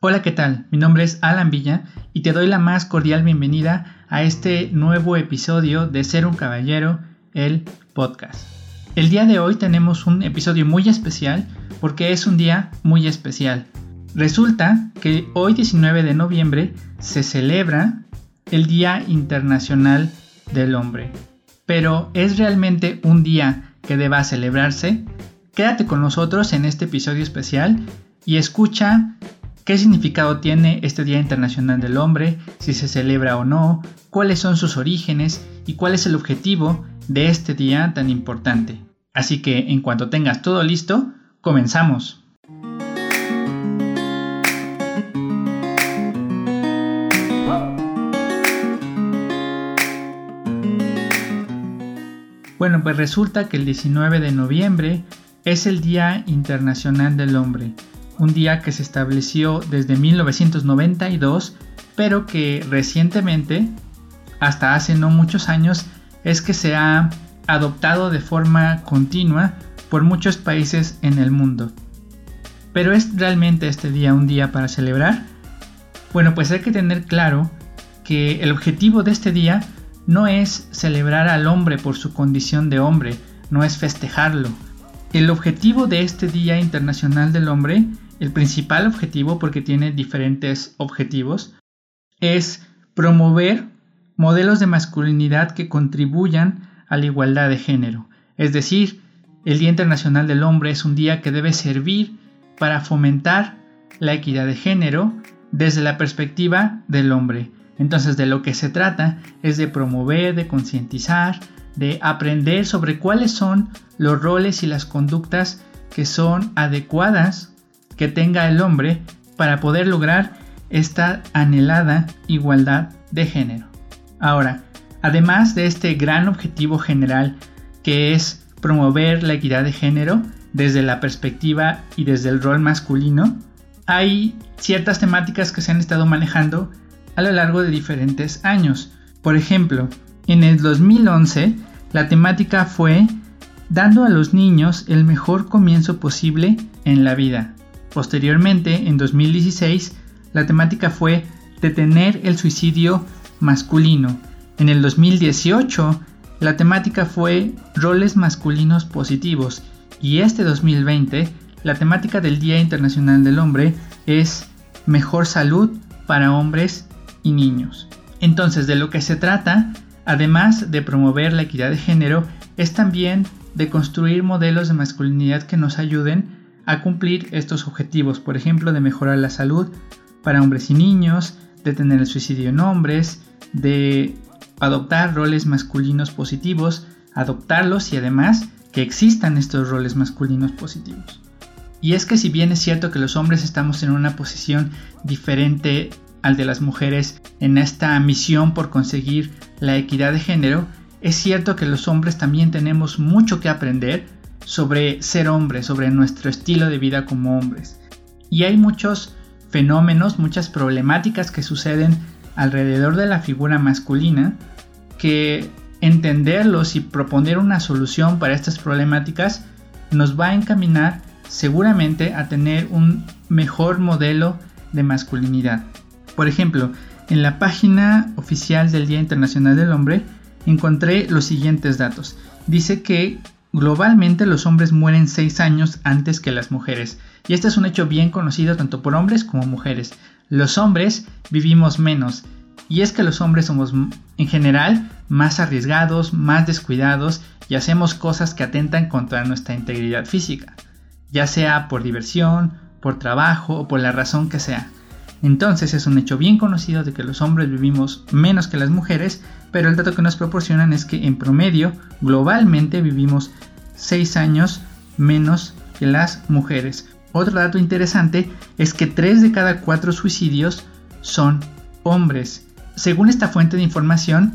Hola, ¿qué tal? Mi nombre es Alan Villa y te doy la más cordial bienvenida a este nuevo episodio de Ser un Caballero, el podcast. El día de hoy tenemos un episodio muy especial porque es un día muy especial. Resulta que hoy 19 de noviembre se celebra el Día Internacional del Hombre. Pero ¿es realmente un día que deba celebrarse? Quédate con nosotros en este episodio especial y escucha qué significado tiene este Día Internacional del Hombre, si se celebra o no, cuáles son sus orígenes y cuál es el objetivo de este día tan importante. Así que en cuanto tengas todo listo, comenzamos. Bueno, pues resulta que el 19 de noviembre es el Día Internacional del Hombre un día que se estableció desde 1992, pero que recientemente, hasta hace no muchos años, es que se ha adoptado de forma continua por muchos países en el mundo. ¿Pero es realmente este día un día para celebrar? Bueno, pues hay que tener claro que el objetivo de este día no es celebrar al hombre por su condición de hombre, no es festejarlo. El objetivo de este Día Internacional del Hombre el principal objetivo, porque tiene diferentes objetivos, es promover modelos de masculinidad que contribuyan a la igualdad de género. Es decir, el Día Internacional del Hombre es un día que debe servir para fomentar la equidad de género desde la perspectiva del hombre. Entonces de lo que se trata es de promover, de concientizar, de aprender sobre cuáles son los roles y las conductas que son adecuadas que tenga el hombre para poder lograr esta anhelada igualdad de género. Ahora, además de este gran objetivo general que es promover la equidad de género desde la perspectiva y desde el rol masculino, hay ciertas temáticas que se han estado manejando a lo largo de diferentes años. Por ejemplo, en el 2011 la temática fue dando a los niños el mejor comienzo posible en la vida. Posteriormente, en 2016, la temática fue detener el suicidio masculino. En el 2018, la temática fue roles masculinos positivos. Y este 2020, la temática del Día Internacional del Hombre es mejor salud para hombres y niños. Entonces, de lo que se trata, además de promover la equidad de género, es también de construir modelos de masculinidad que nos ayuden a cumplir estos objetivos, por ejemplo, de mejorar la salud para hombres y niños, de tener el suicidio en hombres, de adoptar roles masculinos positivos, adoptarlos y además que existan estos roles masculinos positivos. Y es que si bien es cierto que los hombres estamos en una posición diferente al de las mujeres en esta misión por conseguir la equidad de género, es cierto que los hombres también tenemos mucho que aprender sobre ser hombres, sobre nuestro estilo de vida como hombres. Y hay muchos fenómenos, muchas problemáticas que suceden alrededor de la figura masculina que entenderlos y proponer una solución para estas problemáticas nos va a encaminar seguramente a tener un mejor modelo de masculinidad. Por ejemplo, en la página oficial del Día Internacional del Hombre encontré los siguientes datos. Dice que Globalmente los hombres mueren 6 años antes que las mujeres, y este es un hecho bien conocido tanto por hombres como mujeres. Los hombres vivimos menos, y es que los hombres somos en general más arriesgados, más descuidados y hacemos cosas que atentan contra nuestra integridad física, ya sea por diversión, por trabajo o por la razón que sea. Entonces es un hecho bien conocido de que los hombres vivimos menos que las mujeres, pero el dato que nos proporcionan es que en promedio, globalmente vivimos 6 años menos que las mujeres. Otro dato interesante es que 3 de cada 4 suicidios son hombres. Según esta fuente de información,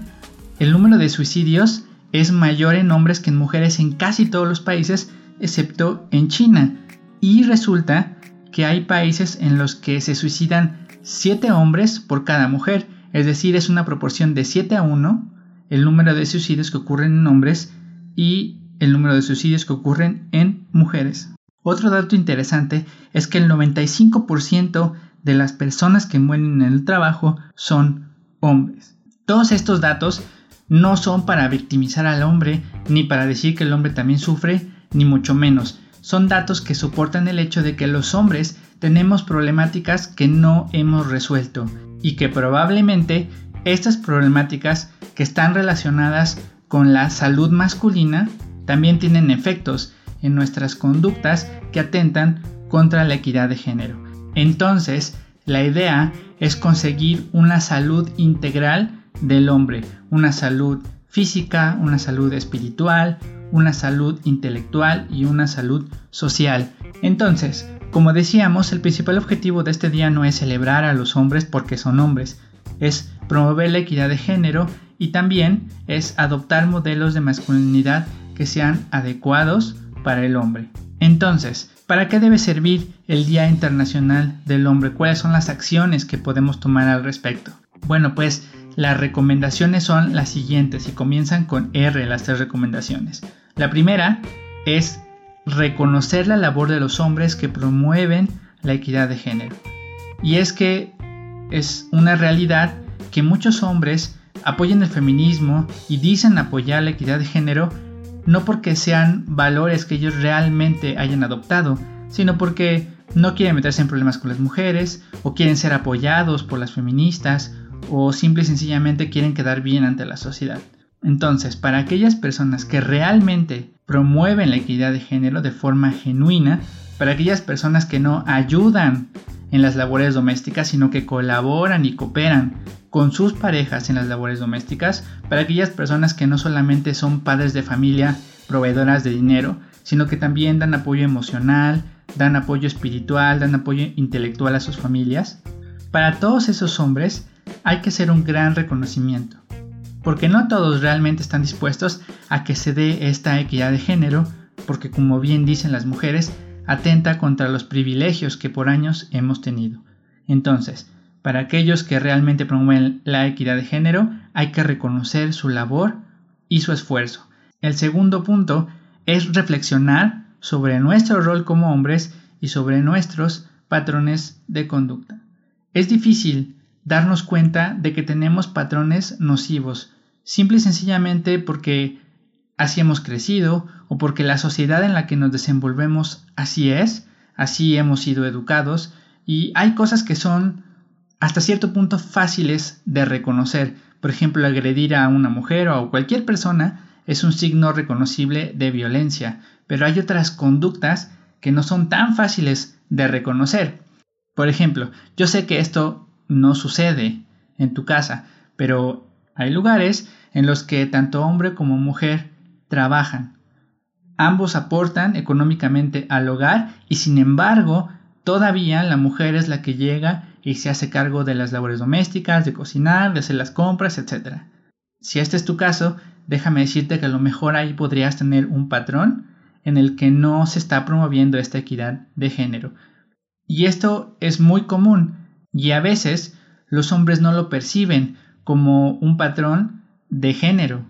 el número de suicidios es mayor en hombres que en mujeres en casi todos los países, excepto en China. Y resulta que hay países en los que se suicidan 7 hombres por cada mujer, es decir, es una proporción de 7 a 1 el número de suicidios que ocurren en hombres y el número de suicidios que ocurren en mujeres. Otro dato interesante es que el 95% de las personas que mueren en el trabajo son hombres. Todos estos datos no son para victimizar al hombre, ni para decir que el hombre también sufre, ni mucho menos. Son datos que soportan el hecho de que los hombres tenemos problemáticas que no hemos resuelto y que probablemente estas problemáticas que están relacionadas con la salud masculina también tienen efectos en nuestras conductas que atentan contra la equidad de género. Entonces, la idea es conseguir una salud integral del hombre, una salud física, una salud espiritual, una salud intelectual y una salud social. Entonces, como decíamos, el principal objetivo de este día no es celebrar a los hombres porque son hombres, es promover la equidad de género y también es adoptar modelos de masculinidad que sean adecuados para el hombre. Entonces, ¿para qué debe servir el Día Internacional del Hombre? ¿Cuáles son las acciones que podemos tomar al respecto? Bueno, pues las recomendaciones son las siguientes y comienzan con R las tres recomendaciones. La primera es reconocer la labor de los hombres que promueven la equidad de género. Y es que es una realidad que muchos hombres apoyan el feminismo y dicen apoyar la equidad de género no porque sean valores que ellos realmente hayan adoptado, sino porque no quieren meterse en problemas con las mujeres, o quieren ser apoyados por las feministas, o simple y sencillamente quieren quedar bien ante la sociedad. Entonces, para aquellas personas que realmente promueven la equidad de género de forma genuina, para aquellas personas que no ayudan en las labores domésticas, sino que colaboran y cooperan con sus parejas en las labores domésticas, para aquellas personas que no solamente son padres de familia, proveedoras de dinero, sino que también dan apoyo emocional, dan apoyo espiritual, dan apoyo intelectual a sus familias. Para todos esos hombres hay que hacer un gran reconocimiento porque no todos realmente están dispuestos a que se dé esta equidad de género, porque como bien dicen las mujeres, atenta contra los privilegios que por años hemos tenido. Entonces, para aquellos que realmente promueven la equidad de género, hay que reconocer su labor y su esfuerzo. El segundo punto es reflexionar sobre nuestro rol como hombres y sobre nuestros patrones de conducta. Es difícil darnos cuenta de que tenemos patrones nocivos, simple y sencillamente porque así hemos crecido o porque la sociedad en la que nos desenvolvemos así es, así hemos sido educados y hay cosas que son hasta cierto punto fáciles de reconocer. Por ejemplo, agredir a una mujer o a cualquier persona es un signo reconocible de violencia, pero hay otras conductas que no son tan fáciles de reconocer. Por ejemplo, yo sé que esto no sucede en tu casa, pero hay lugares en los que tanto hombre como mujer trabajan. Ambos aportan económicamente al hogar y sin embargo todavía la mujer es la que llega y se hace cargo de las labores domésticas, de cocinar, de hacer las compras, etc. Si este es tu caso, déjame decirte que a lo mejor ahí podrías tener un patrón en el que no se está promoviendo esta equidad de género. Y esto es muy común y a veces los hombres no lo perciben como un patrón de género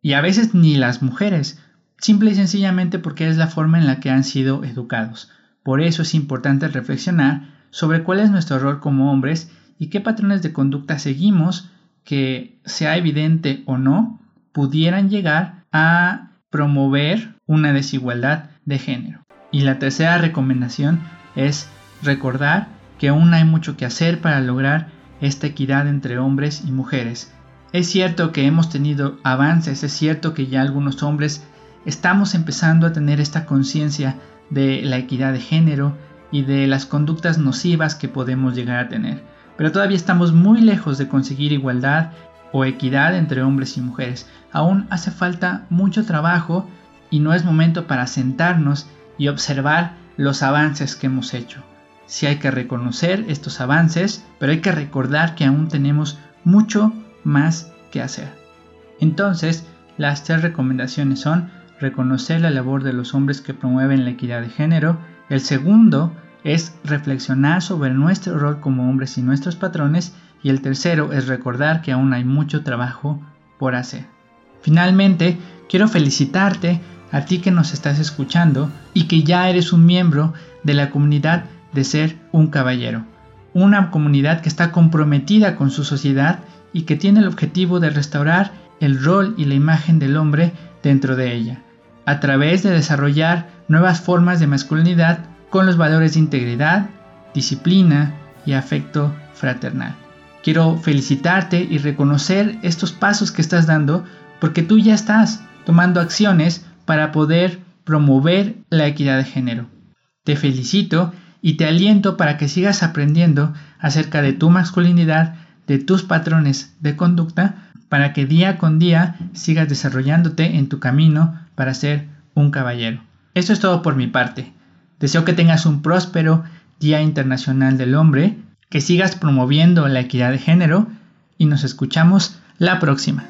y a veces ni las mujeres, simple y sencillamente porque es la forma en la que han sido educados. Por eso es importante reflexionar sobre cuál es nuestro rol como hombres y qué patrones de conducta seguimos que, sea evidente o no, pudieran llegar a promover una desigualdad de género. Y la tercera recomendación es recordar que aún hay mucho que hacer para lograr esta equidad entre hombres y mujeres. Es cierto que hemos tenido avances, es cierto que ya algunos hombres estamos empezando a tener esta conciencia de la equidad de género y de las conductas nocivas que podemos llegar a tener. Pero todavía estamos muy lejos de conseguir igualdad o equidad entre hombres y mujeres. Aún hace falta mucho trabajo y no es momento para sentarnos y observar los avances que hemos hecho. Sí hay que reconocer estos avances, pero hay que recordar que aún tenemos mucho más que hacer. Entonces, las tres recomendaciones son reconocer la labor de los hombres que promueven la equidad de género. El segundo es reflexionar sobre nuestro rol como hombres y nuestros patrones. Y el tercero es recordar que aún hay mucho trabajo por hacer. Finalmente, quiero felicitarte a ti que nos estás escuchando y que ya eres un miembro de la comunidad de ser un caballero. una comunidad que está comprometida con su sociedad y que tiene el objetivo de restaurar el rol y la imagen del hombre dentro de ella, a través de desarrollar nuevas formas de masculinidad con los valores de integridad, disciplina y afecto fraternal. Quiero felicitarte y reconocer estos pasos que estás dando porque tú ya estás tomando acciones para poder promover la equidad de género. Te felicito y te aliento para que sigas aprendiendo acerca de tu masculinidad, de tus patrones de conducta, para que día con día sigas desarrollándote en tu camino para ser un caballero. Esto es todo por mi parte. Deseo que tengas un próspero Día Internacional del Hombre, que sigas promoviendo la equidad de género y nos escuchamos la próxima.